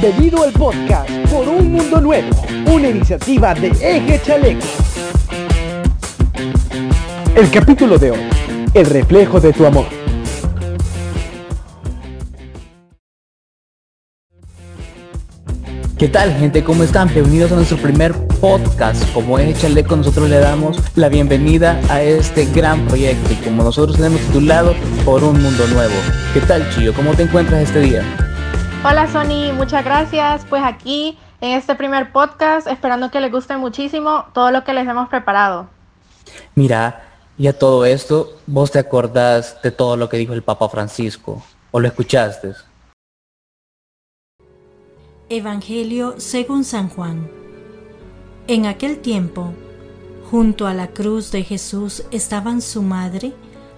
Bienvenido al podcast Por un Mundo Nuevo, una iniciativa de Eje Chaleco. El capítulo de hoy, el reflejo de tu amor. ¿Qué tal gente? ¿Cómo están? Bienvenidos a nuestro primer podcast. Como Eje Chaleco nosotros le damos la bienvenida a este gran proyecto y como nosotros tenemos titulado Por un Mundo Nuevo. ¿Qué tal Chillo? ¿Cómo te encuentras este día? Hola Sony, muchas gracias. Pues aquí en este primer podcast, esperando que les guste muchísimo todo lo que les hemos preparado. Mira, y a todo esto, ¿vos te acordás de todo lo que dijo el Papa Francisco? ¿O lo escuchaste? Evangelio según San Juan. En aquel tiempo, junto a la cruz de Jesús estaban su madre,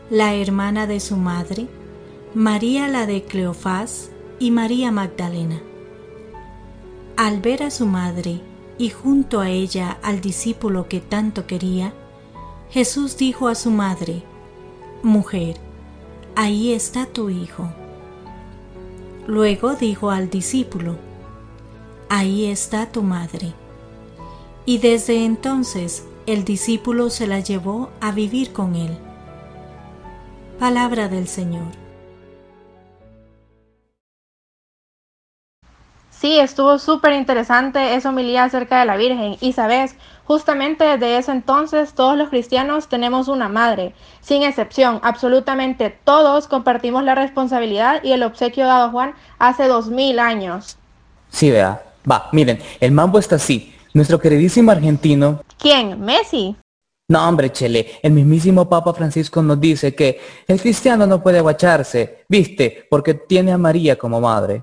la hermana de su madre, María la de Cleofás, y María Magdalena. Al ver a su madre y junto a ella al discípulo que tanto quería, Jesús dijo a su madre, Mujer, ahí está tu hijo. Luego dijo al discípulo, Ahí está tu madre. Y desde entonces el discípulo se la llevó a vivir con él. Palabra del Señor. Sí, estuvo súper interesante esa homilía acerca de la Virgen. Y sabes, justamente desde ese entonces todos los cristianos tenemos una madre. Sin excepción, absolutamente todos compartimos la responsabilidad y el obsequio dado a Juan hace dos mil años. Sí, vea. Va, miren, el mambo está así. Nuestro queridísimo argentino... ¿Quién? ¿Messi? No, hombre, Chele, el mismísimo Papa Francisco nos dice que el cristiano no puede aguacharse, viste, porque tiene a María como madre.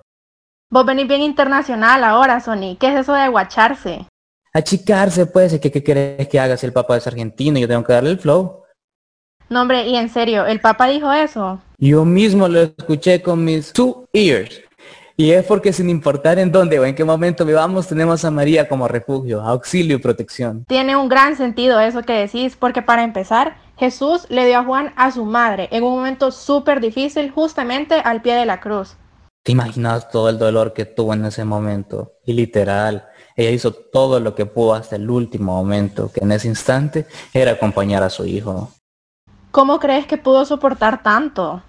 Vos venís bien internacional ahora, Sony. ¿Qué es eso de aguacharse? Achicarse, pues, ¿qué, qué querés que haga si el Papa es argentino? Yo tengo que darle el flow. No, hombre, y en serio, ¿el Papa dijo eso? Yo mismo lo escuché con mis two ears. Y es porque sin importar en dónde o en qué momento vivamos, tenemos a María como refugio, auxilio y protección. Tiene un gran sentido eso que decís, porque para empezar, Jesús le dio a Juan a su madre en un momento súper difícil, justamente al pie de la cruz. ¿Te imaginas todo el dolor que tuvo en ese momento? Y literal, ella hizo todo lo que pudo hasta el último momento, que en ese instante era acompañar a su hijo. ¿Cómo crees que pudo soportar tanto?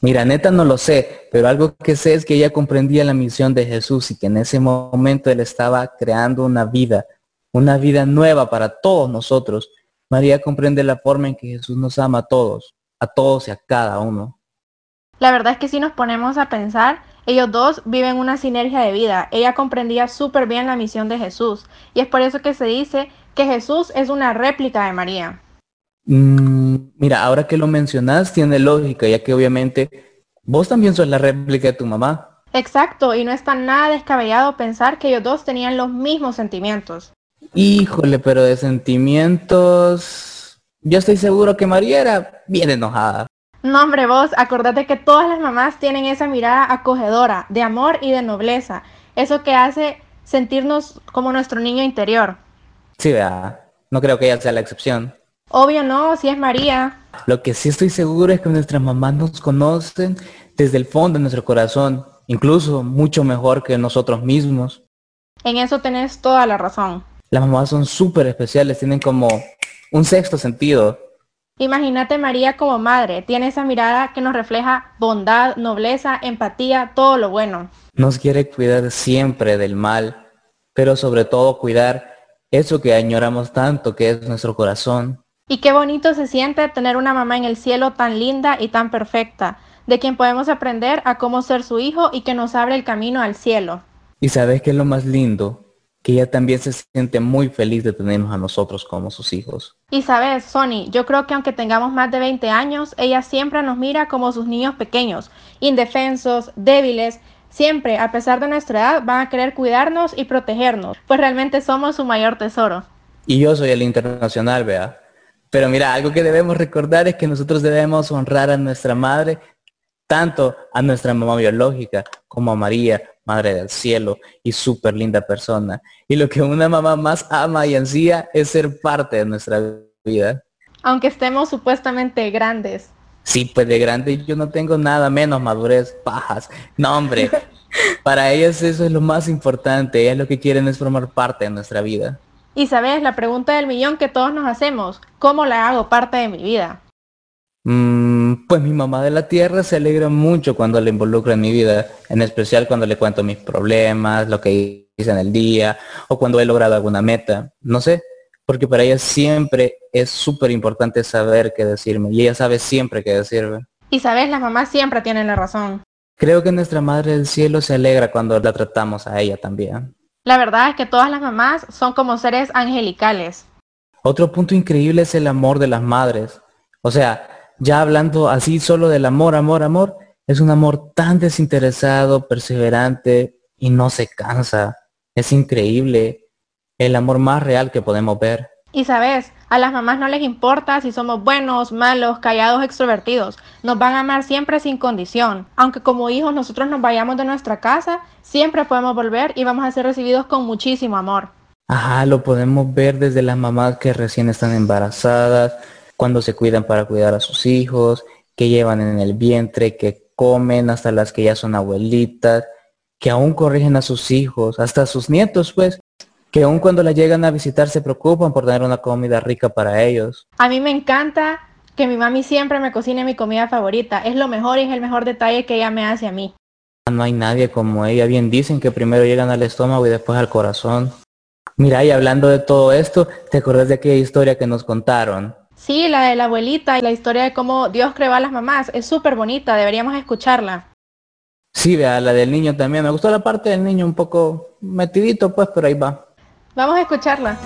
Mira, neta no lo sé, pero algo que sé es que ella comprendía la misión de Jesús y que en ese momento él estaba creando una vida, una vida nueva para todos nosotros. María comprende la forma en que Jesús nos ama a todos, a todos y a cada uno. La verdad es que si nos ponemos a pensar, ellos dos viven una sinergia de vida. Ella comprendía súper bien la misión de Jesús y es por eso que se dice que Jesús es una réplica de María. Mm, mira, ahora que lo mencionas tiene lógica, ya que obviamente vos también sos la réplica de tu mamá. Exacto, y no está nada descabellado pensar que ellos dos tenían los mismos sentimientos. Híjole, pero de sentimientos... Yo estoy seguro que María era bien enojada. No, hombre, vos, acordate que todas las mamás tienen esa mirada acogedora, de amor y de nobleza. Eso que hace sentirnos como nuestro niño interior. Sí, vea. No creo que ella sea la excepción. Obvio no, si es María. Lo que sí estoy seguro es que nuestras mamás nos conocen desde el fondo de nuestro corazón, incluso mucho mejor que nosotros mismos. En eso tenés toda la razón. Las mamás son súper especiales, tienen como un sexto sentido. Imagínate María como madre, tiene esa mirada que nos refleja bondad, nobleza, empatía, todo lo bueno. Nos quiere cuidar siempre del mal, pero sobre todo cuidar eso que añoramos tanto, que es nuestro corazón. Y qué bonito se siente tener una mamá en el cielo tan linda y tan perfecta, de quien podemos aprender a cómo ser su hijo y que nos abre el camino al cielo. Y sabes que es lo más lindo, que ella también se siente muy feliz de tenernos a nosotros como sus hijos. Y sabes, Sony, yo creo que aunque tengamos más de 20 años, ella siempre nos mira como sus niños pequeños, indefensos, débiles, siempre, a pesar de nuestra edad, van a querer cuidarnos y protegernos, pues realmente somos su mayor tesoro. Y yo soy el internacional, vea. Pero mira, algo que debemos recordar es que nosotros debemos honrar a nuestra madre, tanto a nuestra mamá biológica como a María, Madre del Cielo y súper linda persona. Y lo que una mamá más ama y ansía es ser parte de nuestra vida. Aunque estemos supuestamente grandes. Sí, pues de grande yo no tengo nada menos madurez, pajas. No, hombre. Para ellas eso es lo más importante. Ellas lo que quieren es formar parte de nuestra vida. Y sabes, la pregunta del millón que todos nos hacemos, ¿cómo la hago parte de mi vida? Mm, pues mi mamá de la tierra se alegra mucho cuando le involucro en mi vida, en especial cuando le cuento mis problemas, lo que hice en el día o cuando he logrado alguna meta. No sé, porque para ella siempre es súper importante saber qué decirme y ella sabe siempre qué decirme. Y sabes, las mamás siempre tienen la razón. Creo que nuestra Madre del Cielo se alegra cuando la tratamos a ella también. La verdad es que todas las mamás son como seres angelicales. Otro punto increíble es el amor de las madres. O sea, ya hablando así solo del amor, amor, amor, es un amor tan desinteresado, perseverante y no se cansa. Es increíble el amor más real que podemos ver. Y sabes, a las mamás no les importa si somos buenos, malos, callados, extrovertidos. Nos van a amar siempre sin condición. Aunque como hijos nosotros nos vayamos de nuestra casa, siempre podemos volver y vamos a ser recibidos con muchísimo amor. Ajá, lo podemos ver desde las mamás que recién están embarazadas, cuando se cuidan para cuidar a sus hijos, que llevan en el vientre, que comen, hasta las que ya son abuelitas, que aún corrigen a sus hijos, hasta a sus nietos, pues, que aún cuando la llegan a visitar se preocupan por tener una comida rica para ellos. A mí me encanta que mi mami siempre me cocine mi comida favorita. Es lo mejor y es el mejor detalle que ella me hace a mí. No hay nadie como ella. Bien dicen que primero llegan al estómago y después al corazón. Mira, y hablando de todo esto, ¿te acuerdas de aquella historia que nos contaron? Sí, la de la abuelita y la historia de cómo Dios creó a las mamás. Es súper bonita, deberíamos escucharla. Sí, vea, la del niño también. Me gustó la parte del niño un poco metidito, pues, pero ahí va. Vamos a escucharla.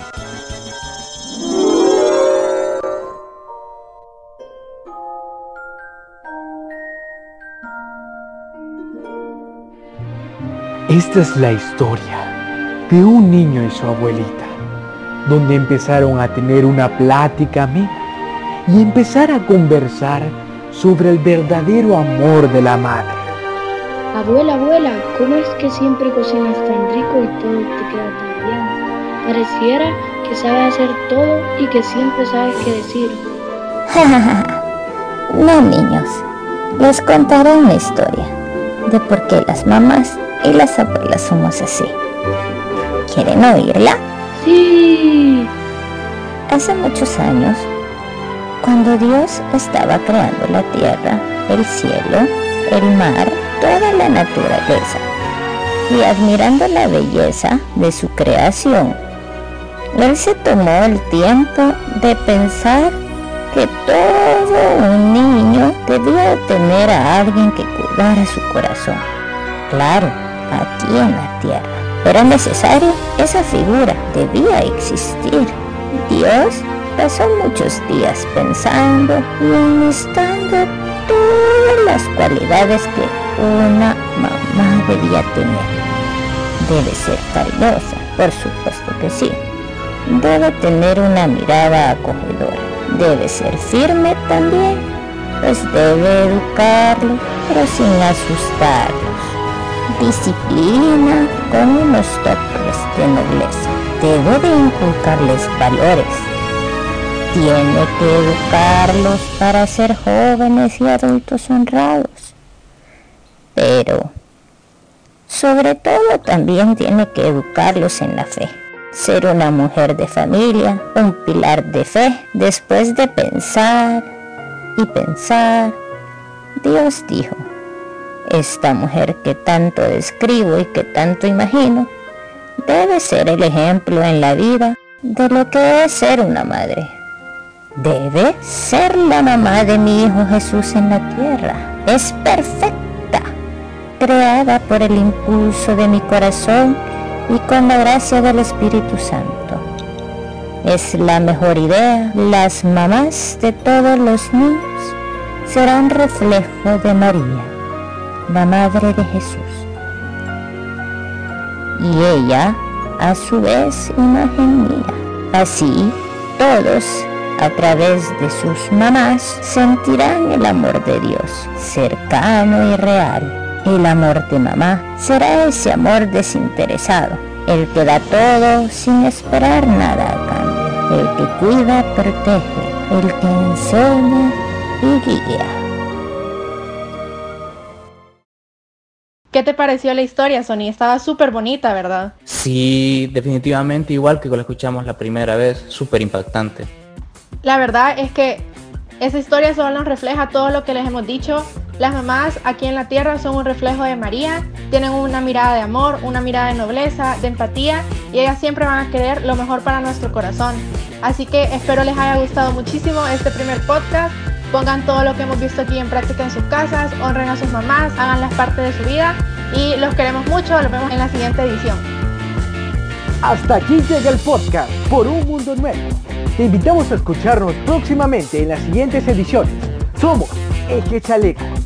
Esta es la historia de un niño y su abuelita, donde empezaron a tener una plática amena y empezar a conversar sobre el verdadero amor de la madre. Abuela, abuela, ¿cómo es que siempre cocinas tan rico y todo te queda tan bien? Pareciera que sabes hacer todo y que siempre sabes qué decir. no, niños. Les contaré una historia de por qué las mamás y las abuelas somos así. ¿Quieren oírla? Sí. Hace muchos años, cuando Dios estaba creando la tierra, el cielo, el mar, toda la naturaleza, y admirando la belleza de su creación, él se tomó el tiempo de pensar que todo un niño debía tener a alguien que cuidara su corazón. Claro, aquí en la tierra. Era necesario, esa figura debía existir. Dios pasó muchos días pensando y enlistando todas las cualidades que una mamá debía tener. Debe ser cariñosa, por supuesto que sí debe tener una mirada acogedora. Debe ser firme también, pues debe educarlos, pero sin asustarlos. Disciplina con unos toques de nobleza. Debe de inculcarles valores. Tiene que educarlos para ser jóvenes y adultos honrados. Pero, sobre todo, también tiene que educarlos en la fe ser una mujer de familia, un pilar de fe. Después de pensar y pensar, Dios dijo, esta mujer que tanto describo y que tanto imagino, debe ser el ejemplo en la vida de lo que es ser una madre. Debe ser la mamá de mi Hijo Jesús en la tierra. Es perfecta, creada por el impulso de mi corazón y con la gracia del Espíritu Santo. Es la mejor idea. Las mamás de todos los niños serán reflejo de María, la Madre de Jesús. Y ella, a su vez, imagen mía. Así, todos, a través de sus mamás sentirán el amor de Dios, cercano y real. El amor de mamá será ese amor desinteresado, el que da todo sin esperar nada a cambio, el que cuida, protege, el que enseña y guía. ¿Qué te pareció la historia, Sony? Estaba súper bonita, ¿verdad? Sí, definitivamente igual que lo escuchamos la primera vez, súper impactante. La verdad es que esa historia solo nos refleja todo lo que les hemos dicho. Las mamás aquí en la tierra son un reflejo de María, tienen una mirada de amor, una mirada de nobleza, de empatía y ellas siempre van a querer lo mejor para nuestro corazón. Así que espero les haya gustado muchísimo este primer podcast pongan todo lo que hemos visto aquí en práctica en sus casas, honren a sus mamás, las parte de su vida y los queremos mucho, los vemos en la siguiente edición. Hasta aquí llega el podcast por un mundo nuevo. Te invitamos a escucharnos próximamente en las siguientes ediciones. Somos Eje Chaleco.